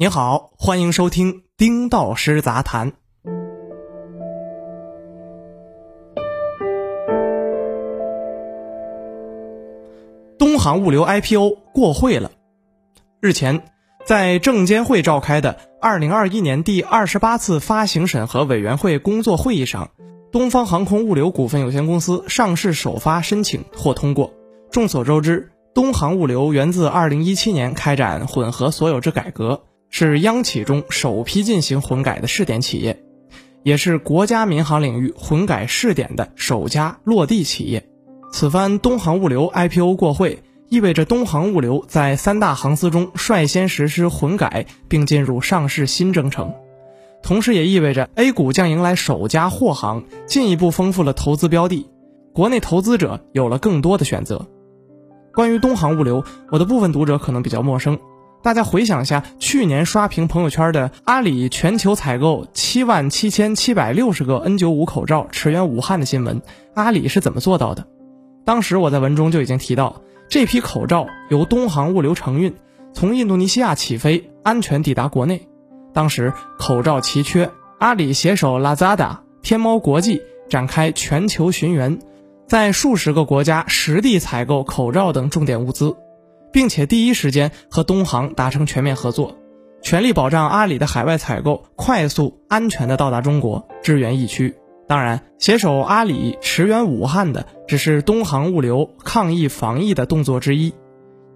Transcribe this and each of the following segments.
您好，欢迎收听《丁道师杂谈》。东航物流 IPO 过会了。日前，在证监会召开的二零二一年第二十八次发行审核委员会工作会议上，东方航空物流股份有限公司上市首发申请获通过。众所周知，东航物流源自二零一七年开展混合所有制改革，是央企中首批进行混改的试点企业，也是国家民航领域混改试点的首家落地企业。此番东航物流 IPO 过会，意味着东航物流在三大航司中率先实施混改，并进入上市新征程。同时，也意味着 A 股将迎来首家货航，进一步丰富了投资标的，国内投资者有了更多的选择。关于东航物流，我的部分读者可能比较陌生。大家回想一下，去年刷屏朋友圈的阿里全球采购七万七千七百六十个 N95 口罩驰援武汉的新闻，阿里是怎么做到的？当时我在文中就已经提到，这批口罩由东航物流承运，从印度尼西亚起飞，安全抵达国内。当时口罩奇缺，阿里携手 Lazada、天猫国际展开全球寻源，在数十个国家实地采购口罩等重点物资，并且第一时间和东航达成全面合作，全力保障阿里的海外采购快速安全的到达中国，支援疫区。当然，携手阿里驰援武汉的只是东航物流抗疫防疫的动作之一。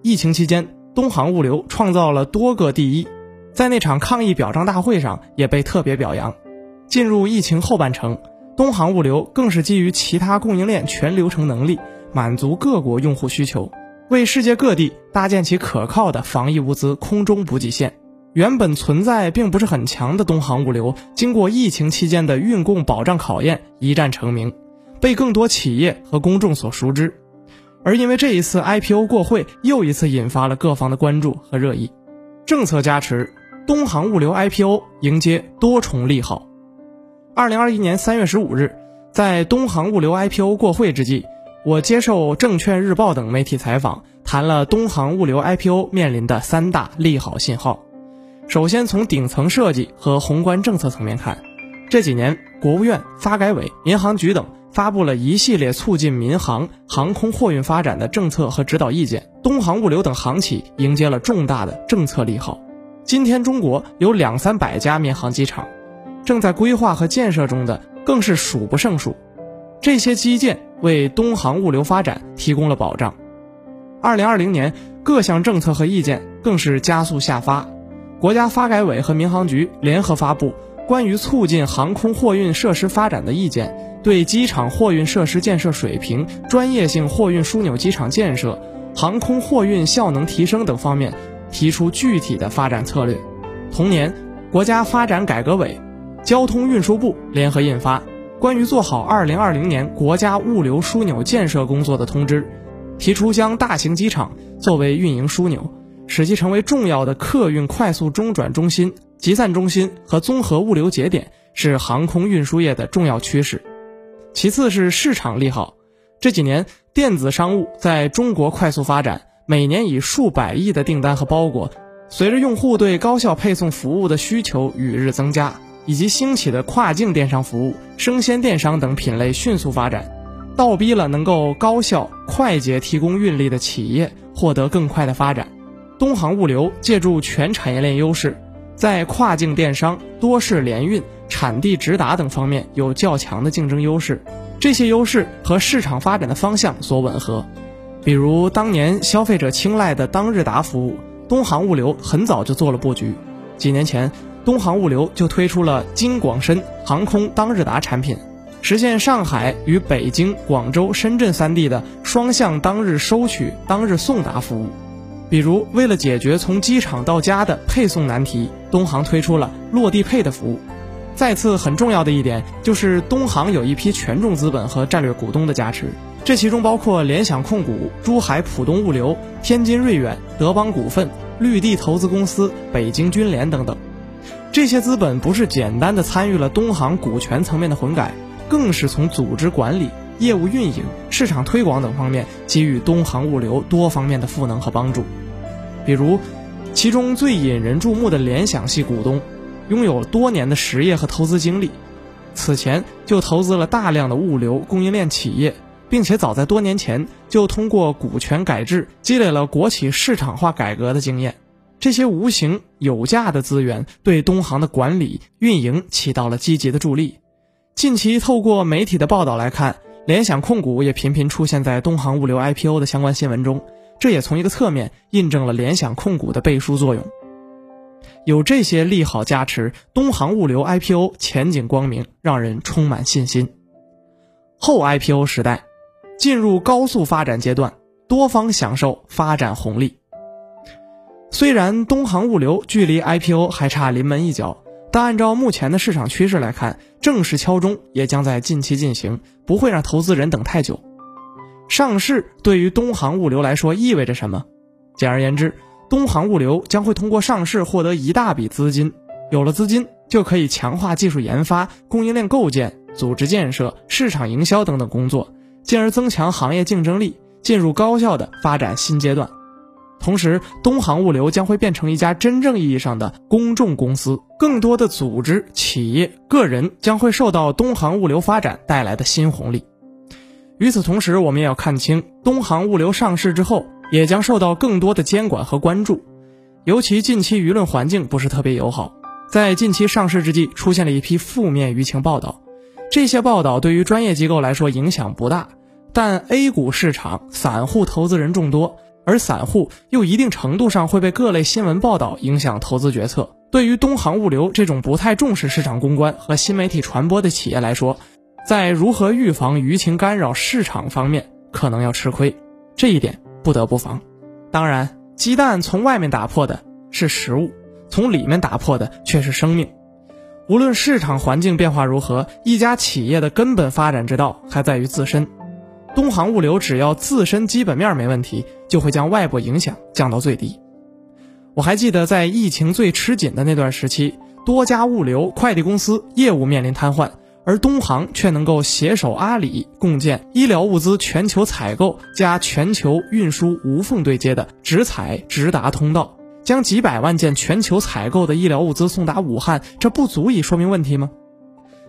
疫情期间，东航物流创造了多个第一，在那场抗疫表彰大会上也被特别表扬。进入疫情后半程，东航物流更是基于其他供应链全流程能力，满足各国用户需求，为世界各地搭建起可靠的防疫物资空中补给线。原本存在并不是很强的东航物流，经过疫情期间的运供保障考验，一战成名，被更多企业和公众所熟知。而因为这一次 IPO 过会，又一次引发了各方的关注和热议。政策加持，东航物流 IPO 迎接多重利好。二零二一年三月十五日，在东航物流 IPO 过会之际，我接受证券日报等媒体采访，谈了东航物流 IPO 面临的三大利好信号。首先，从顶层设计和宏观政策层面看，这几年国务院、发改委、民航局等发布了一系列促进民航、航空货运发展的政策和指导意见，东航物流等航企迎接了重大的政策利好。今天，中国有两三百家民航机场，正在规划和建设中的更是数不胜数。这些基建为东航物流发展提供了保障。二零二零年，各项政策和意见更是加速下发。国家发改委和民航局联合发布《关于促进航空货运设施发展的意见》，对机场货运设施建设水平、专业性货运枢纽机场建设、航空货运效能提升等方面提出具体的发展策略。同年，国家发展改革委、交通运输部联合印发《关于做好2020年国家物流枢纽建设工作的通知》，提出将大型机场作为运营枢纽。使其成为重要的客运快速中转中心、集散中心和综合物流节点，是航空运输业的重要趋势。其次是市场利好，这几年电子商务在中国快速发展，每年以数百亿的订单和包裹。随着用户对高效配送服务的需求与日增加，以及兴起的跨境电商服务、生鲜电商等品类迅速发展，倒逼了能够高效快捷提供运力的企业获得更快的发展。东航物流借助全产业链优势，在跨境电商、多式联运、产地直达等方面有较强的竞争优势。这些优势和市场发展的方向所吻合。比如当年消费者青睐的当日达服务，东航物流很早就做了布局。几年前，东航物流就推出了京广深航空当日达产品，实现上海与北京、广州、深圳三地的双向当日收取、当日送达服务。比如，为了解决从机场到家的配送难题，东航推出了落地配的服务。再次很重要的一点就是，东航有一批权重资本和战略股东的加持，这其中包括联想控股、珠海浦东物流、天津瑞远、德邦股份、绿地投资公司、北京军联等等。这些资本不是简单的参与了东航股权层面的混改，更是从组织管理、业务运营、市场推广等方面给予东航物流多方面的赋能和帮助。比如，其中最引人注目的联想系股东，拥有多年的实业和投资经历，此前就投资了大量的物流供应链企业，并且早在多年前就通过股权改制积累了国企市场化改革的经验。这些无形有价的资源对东航的管理运营起到了积极的助力。近期透过媒体的报道来看，联想控股也频频出现在东航物流 IPO 的相关新闻中，这也从一个侧面印证了联想控股的背书作用。有这些利好加持，东航物流 IPO 前景光明，让人充满信心。后 IPO 时代，进入高速发展阶段，多方享受发展红利。虽然东航物流距离 IPO 还差临门一脚，但按照目前的市场趋势来看，正式敲钟也将在近期进行，不会让投资人等太久。上市对于东航物流来说意味着什么？简而言之，东航物流将会通过上市获得一大笔资金，有了资金就可以强化技术研发、供应链构建、组织建设、市场营销等等工作，进而增强行业竞争力，进入高效的发展新阶段。同时，东航物流将会变成一家真正意义上的公众公司，更多的组织、企业、个人将会受到东航物流发展带来的新红利。与此同时，我们也要看清，东航物流上市之后，也将受到更多的监管和关注。尤其近期舆论环境不是特别友好，在近期上市之际，出现了一批负面舆情报道。这些报道对于专业机构来说影响不大，但 A 股市场散户投资人众多。而散户又一定程度上会被各类新闻报道影响投资决策。对于东航物流这种不太重视市场公关和新媒体传播的企业来说，在如何预防舆情干扰市场方面，可能要吃亏。这一点不得不防。当然，鸡蛋从外面打破的是食物，从里面打破的却是生命。无论市场环境变化如何，一家企业的根本发展之道还在于自身。东航物流只要自身基本面没问题，就会将外部影响降到最低。我还记得在疫情最吃紧的那段时期，多家物流快递公司业务面临瘫痪，而东航却能够携手阿里，共建医疗物资全球采购加全球运输无缝对接的直采直达通道，将几百万件全球采购的医疗物资送达武汉，这不足以说明问题吗？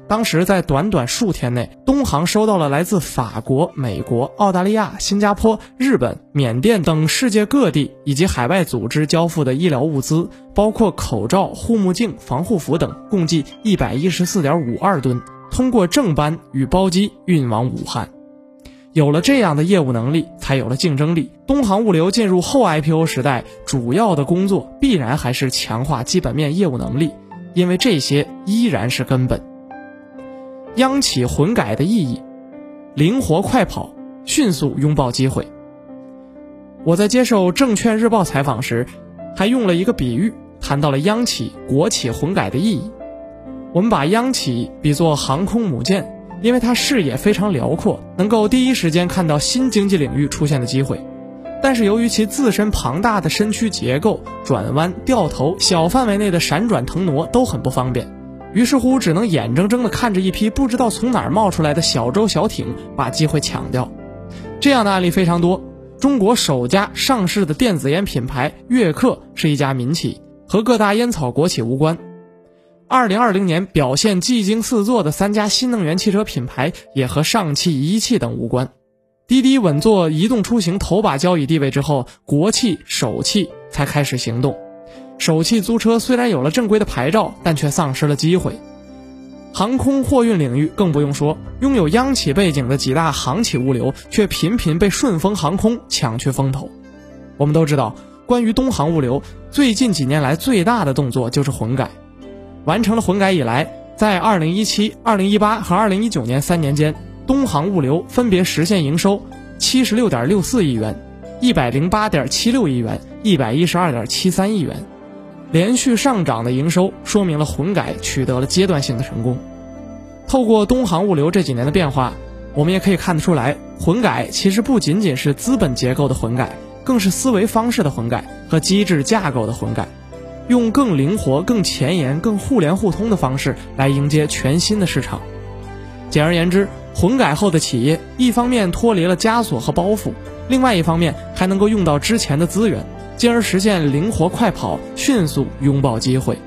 当时在短短数天内，东航收到了来自法国、美国、澳大利亚、新加坡、日本、缅甸等世界各地以及海外组织交付的医疗物资，包括口罩、护目镜、防护服等，共计一百一十四点五二吨，通过正班与包机运往武汉。有了这样的业务能力，才有了竞争力。东航物流进入后 IPO 时代，主要的工作必然还是强化基本面业务能力，因为这些依然是根本。央企混改的意义，灵活快跑，迅速拥抱机会。我在接受证券日报采访时，还用了一个比喻，谈到了央企、国企混改的意义。我们把央企比作航空母舰，因为它视野非常辽阔，能够第一时间看到新经济领域出现的机会。但是由于其自身庞大的身躯结构，转弯、掉头、小范围内的闪转腾挪都很不方便。于是乎，只能眼睁睁地看着一批不知道从哪儿冒出来的小舟小艇把机会抢掉。这样的案例非常多。中国首家上市的电子烟品牌悦刻是一家民企，和各大烟草国企无关。二零二零年表现技惊四座的三家新能源汽车品牌也和上汽、一汽等无关。滴滴稳坐移动出行头把交椅地位之后，国汽、首汽才开始行动。首汽租车虽然有了正规的牌照，但却丧失了机会。航空货运领域更不用说，拥有央企背景的几大航企物流却频频被顺丰航空抢去风头。我们都知道，关于东航物流最近几年来最大的动作就是混改。完成了混改以来，在2017、2018和2019年三年间，东航物流分别实现营收76.64亿元、108.76亿元、112.73亿元。连续上涨的营收说明了混改取得了阶段性的成功。透过东航物流这几年的变化，我们也可以看得出来，混改其实不仅仅是资本结构的混改，更是思维方式的混改和机制架构的混改，用更灵活、更前沿、更互联互通的方式来迎接全新的市场。简而言之，混改后的企业，一方面脱离了枷锁和包袱，另外一方面还能够用到之前的资源。进而实现灵活快跑，迅速拥抱机会。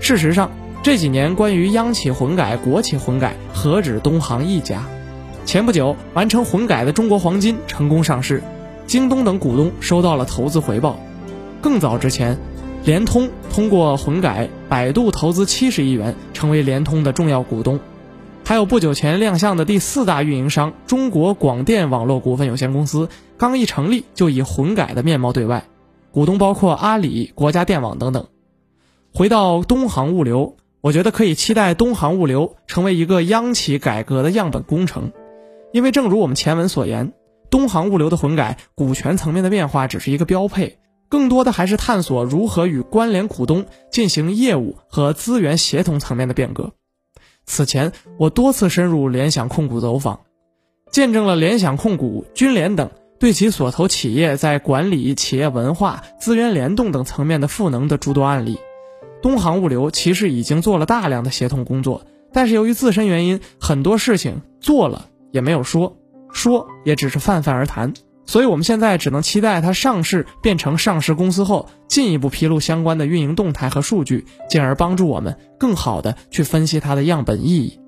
事实上，这几年关于央企混改、国企混改，何止东航一家？前不久完成混改的中国黄金成功上市，京东等股东收到了投资回报。更早之前，联通通过混改，百度投资七十亿元，成为联通的重要股东。还有不久前亮相的第四大运营商中国广电网络股份有限公司，刚一成立就以混改的面貌对外，股东包括阿里、国家电网等等。回到东航物流，我觉得可以期待东航物流成为一个央企改革的样本工程，因为正如我们前文所言，东航物流的混改，股权层面的变化只是一个标配，更多的还是探索如何与关联股东进行业务和资源协同层面的变革。此前，我多次深入联想控股走访，见证了联想控股、军联等对其所投企业在管理、企业文化、资源联动等层面的赋能的诸多案例。东航物流其实已经做了大量的协同工作，但是由于自身原因，很多事情做了也没有说，说也只是泛泛而谈。所以，我们现在只能期待它上市变成上市公司后，进一步披露相关的运营动态和数据，进而帮助我们更好的去分析它的样本意义。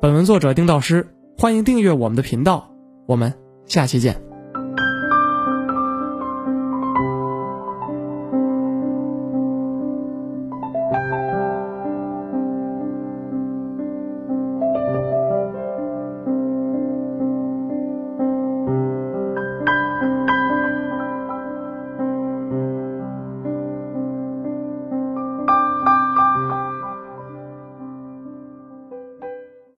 本文作者丁道师，欢迎订阅我们的频道，我们下期见。